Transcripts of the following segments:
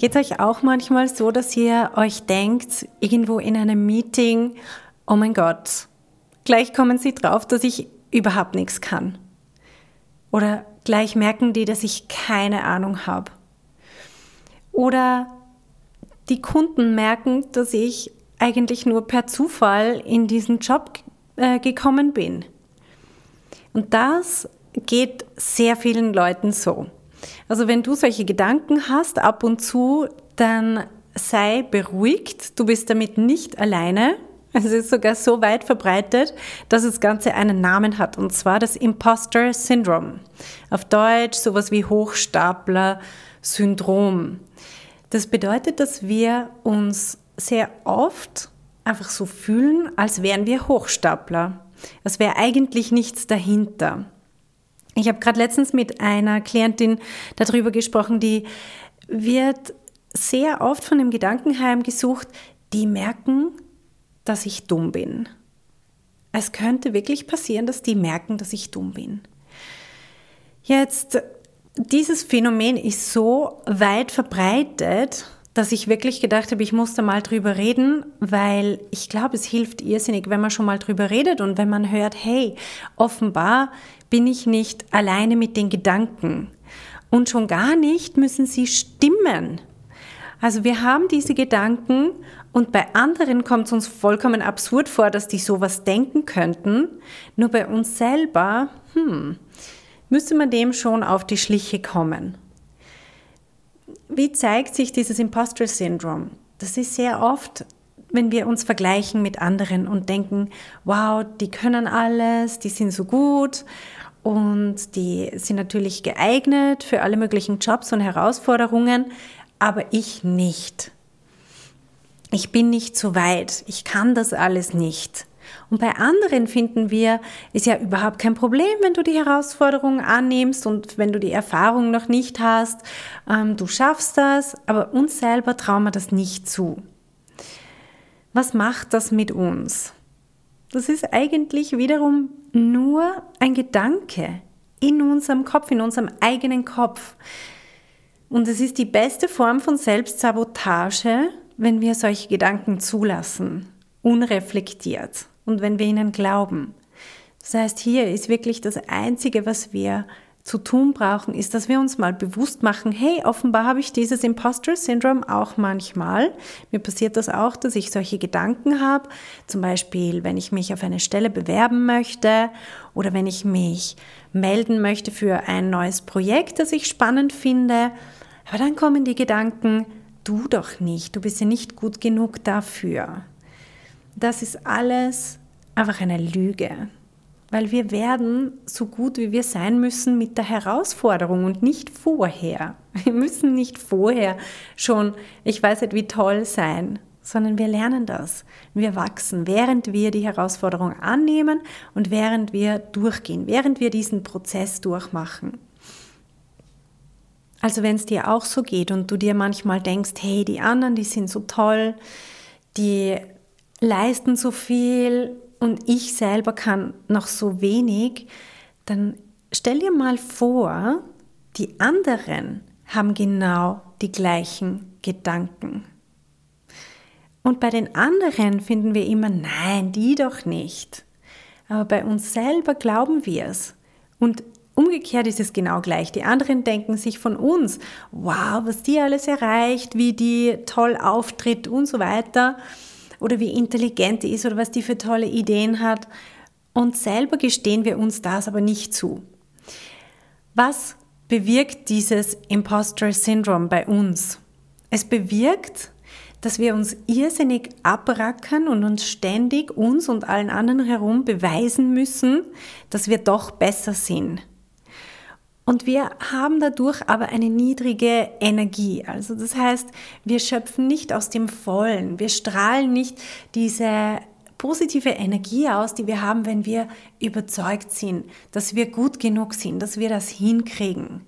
Geht es euch auch manchmal so, dass ihr euch denkt, irgendwo in einem Meeting, oh mein Gott, gleich kommen sie drauf, dass ich überhaupt nichts kann? Oder gleich merken die, dass ich keine Ahnung habe? Oder die Kunden merken, dass ich eigentlich nur per Zufall in diesen Job äh, gekommen bin. Und das geht sehr vielen Leuten so. Also wenn du solche Gedanken hast ab und zu, dann sei beruhigt, du bist damit nicht alleine. Es ist sogar so weit verbreitet, dass das Ganze einen Namen hat, und zwar das Imposter Syndrome. Auf Deutsch sowas wie Hochstapler-Syndrom. Das bedeutet, dass wir uns sehr oft einfach so fühlen, als wären wir Hochstapler. Es wäre eigentlich nichts dahinter. Ich habe gerade letztens mit einer Klientin darüber gesprochen, die wird sehr oft von dem Gedanken heimgesucht, die merken, dass ich dumm bin. Es könnte wirklich passieren, dass die merken, dass ich dumm bin. Jetzt, dieses Phänomen ist so weit verbreitet, dass ich wirklich gedacht habe, ich muss da mal drüber reden, weil ich glaube, es hilft irrsinnig, wenn man schon mal drüber redet und wenn man hört, hey, offenbar bin ich nicht alleine mit den Gedanken. Und schon gar nicht müssen sie stimmen. Also wir haben diese Gedanken und bei anderen kommt es uns vollkommen absurd vor, dass die sowas denken könnten. Nur bei uns selber, hm, müsste man dem schon auf die Schliche kommen. Wie zeigt sich dieses Imposter Syndrome? Das ist sehr oft, wenn wir uns vergleichen mit anderen und denken, wow, die können alles, die sind so gut und die sind natürlich geeignet für alle möglichen Jobs und Herausforderungen, aber ich nicht. Ich bin nicht so weit, ich kann das alles nicht. Und bei anderen finden wir, ist ja überhaupt kein Problem, wenn du die Herausforderung annimmst und wenn du die Erfahrung noch nicht hast, ähm, du schaffst das, aber uns selber trauen wir das nicht zu. Was macht das mit uns? Das ist eigentlich wiederum nur ein Gedanke in unserem Kopf, in unserem eigenen Kopf. Und es ist die beste Form von Selbstsabotage, wenn wir solche Gedanken zulassen, unreflektiert und wenn wir ihnen glauben. Das heißt, hier ist wirklich das Einzige, was wir zu tun brauchen, ist, dass wir uns mal bewusst machen, hey, offenbar habe ich dieses Imposter-Syndrom auch manchmal. Mir passiert das auch, dass ich solche Gedanken habe. Zum Beispiel, wenn ich mich auf eine Stelle bewerben möchte oder wenn ich mich melden möchte für ein neues Projekt, das ich spannend finde. Aber dann kommen die Gedanken, du doch nicht, du bist ja nicht gut genug dafür. Das ist alles einfach eine Lüge weil wir werden so gut, wie wir sein müssen mit der Herausforderung und nicht vorher. Wir müssen nicht vorher schon, ich weiß nicht wie toll sein, sondern wir lernen das. Wir wachsen, während wir die Herausforderung annehmen und während wir durchgehen, während wir diesen Prozess durchmachen. Also wenn es dir auch so geht und du dir manchmal denkst, hey, die anderen, die sind so toll, die leisten so viel, und ich selber kann noch so wenig, dann stell dir mal vor, die anderen haben genau die gleichen Gedanken. Und bei den anderen finden wir immer, nein, die doch nicht. Aber bei uns selber glauben wir es. Und umgekehrt ist es genau gleich. Die anderen denken sich von uns, wow, was die alles erreicht, wie die toll auftritt und so weiter oder wie intelligent die ist oder was die für tolle Ideen hat. Und selber gestehen wir uns das aber nicht zu. Was bewirkt dieses Imposter Syndrome bei uns? Es bewirkt, dass wir uns irrsinnig abrackern und uns ständig uns und allen anderen herum beweisen müssen, dass wir doch besser sind. Und wir haben dadurch aber eine niedrige Energie. Also das heißt, wir schöpfen nicht aus dem Vollen. Wir strahlen nicht diese positive Energie aus, die wir haben, wenn wir überzeugt sind, dass wir gut genug sind, dass wir das hinkriegen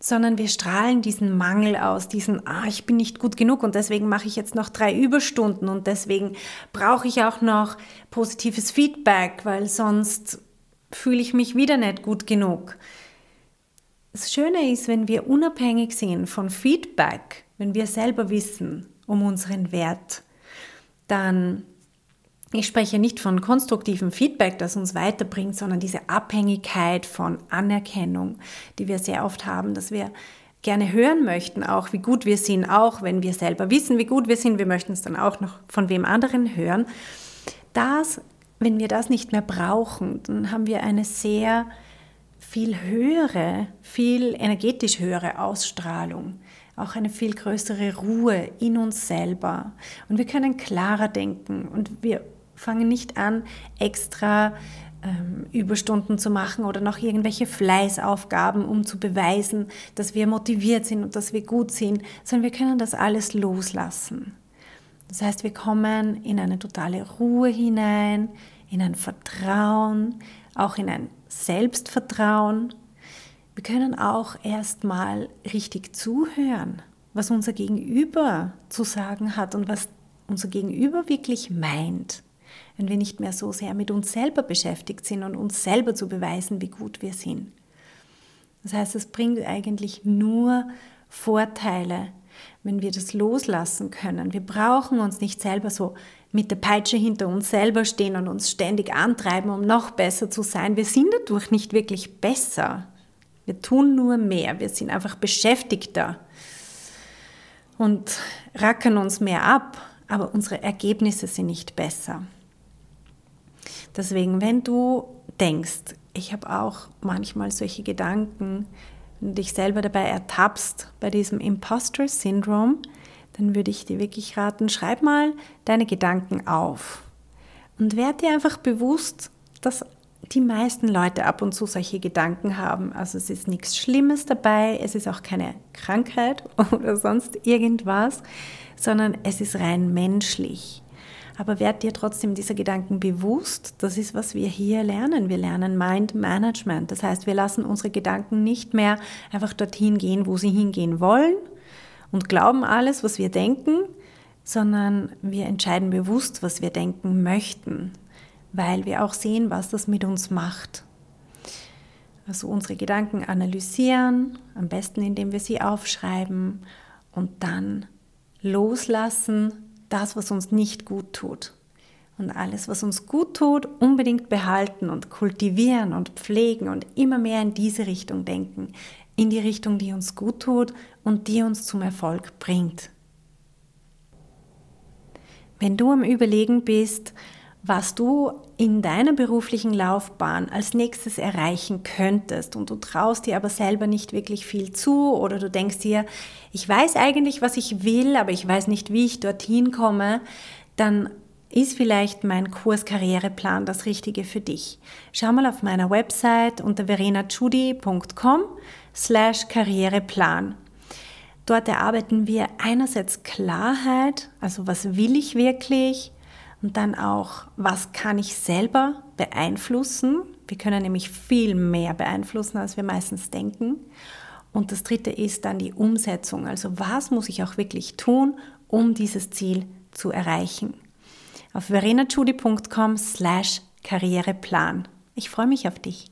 sondern wir strahlen diesen Mangel aus, diesen, ah, ich bin nicht gut genug und deswegen mache ich jetzt noch drei Überstunden und deswegen brauche ich auch noch positives Feedback, weil sonst fühle ich mich wieder nicht gut genug. Das Schöne ist, wenn wir unabhängig sind von Feedback, wenn wir selber wissen um unseren Wert, dann ich spreche nicht von konstruktivem Feedback, das uns weiterbringt, sondern diese Abhängigkeit von Anerkennung, die wir sehr oft haben, dass wir gerne hören möchten, auch wie gut wir sind, auch wenn wir selber wissen, wie gut wir sind, wir möchten es dann auch noch von wem anderen hören. Das, wenn wir das nicht mehr brauchen, dann haben wir eine sehr viel höhere, viel energetisch höhere Ausstrahlung, auch eine viel größere Ruhe in uns selber. Und wir können klarer denken und wir fangen nicht an, extra ähm, Überstunden zu machen oder noch irgendwelche Fleißaufgaben, um zu beweisen, dass wir motiviert sind und dass wir gut sind, sondern wir können das alles loslassen. Das heißt, wir kommen in eine totale Ruhe hinein, in ein Vertrauen, auch in ein Selbstvertrauen. Wir können auch erstmal richtig zuhören, was unser Gegenüber zu sagen hat und was unser Gegenüber wirklich meint wenn wir nicht mehr so sehr mit uns selber beschäftigt sind und uns selber zu beweisen, wie gut wir sind. Das heißt, es bringt eigentlich nur Vorteile, wenn wir das loslassen können. Wir brauchen uns nicht selber so mit der Peitsche hinter uns selber stehen und uns ständig antreiben, um noch besser zu sein. Wir sind dadurch nicht wirklich besser. Wir tun nur mehr. Wir sind einfach beschäftigter und rackern uns mehr ab, aber unsere Ergebnisse sind nicht besser. Deswegen, wenn du denkst, ich habe auch manchmal solche Gedanken, dich selber dabei ertappst bei diesem Imposter-Syndrom, dann würde ich dir wirklich raten, schreib mal deine Gedanken auf und werde dir einfach bewusst, dass die meisten Leute ab und zu solche Gedanken haben. Also es ist nichts Schlimmes dabei, es ist auch keine Krankheit oder sonst irgendwas, sondern es ist rein menschlich. Aber werd dir trotzdem dieser Gedanken bewusst. Das ist, was wir hier lernen. Wir lernen Mind Management. Das heißt, wir lassen unsere Gedanken nicht mehr einfach dorthin gehen, wo sie hingehen wollen und glauben alles, was wir denken, sondern wir entscheiden bewusst, was wir denken möchten, weil wir auch sehen, was das mit uns macht. Also unsere Gedanken analysieren, am besten indem wir sie aufschreiben und dann loslassen, das, was uns nicht gut tut. Und alles, was uns gut tut, unbedingt behalten und kultivieren und pflegen und immer mehr in diese Richtung denken. In die Richtung, die uns gut tut und die uns zum Erfolg bringt. Wenn du am Überlegen bist, was du in deiner beruflichen Laufbahn als nächstes erreichen könntest und du traust dir aber selber nicht wirklich viel zu oder du denkst dir, ich weiß eigentlich, was ich will, aber ich weiß nicht, wie ich dorthin komme, dann ist vielleicht mein Kurs Karriereplan das Richtige für dich. Schau mal auf meiner Website unter verenachudi.com slash Karriereplan. Dort erarbeiten wir einerseits Klarheit, also was will ich wirklich, und dann auch, was kann ich selber beeinflussen? Wir können nämlich viel mehr beeinflussen, als wir meistens denken. Und das dritte ist dann die Umsetzung. Also was muss ich auch wirklich tun, um dieses Ziel zu erreichen? Auf verenachudi.com slash Karriereplan. Ich freue mich auf dich.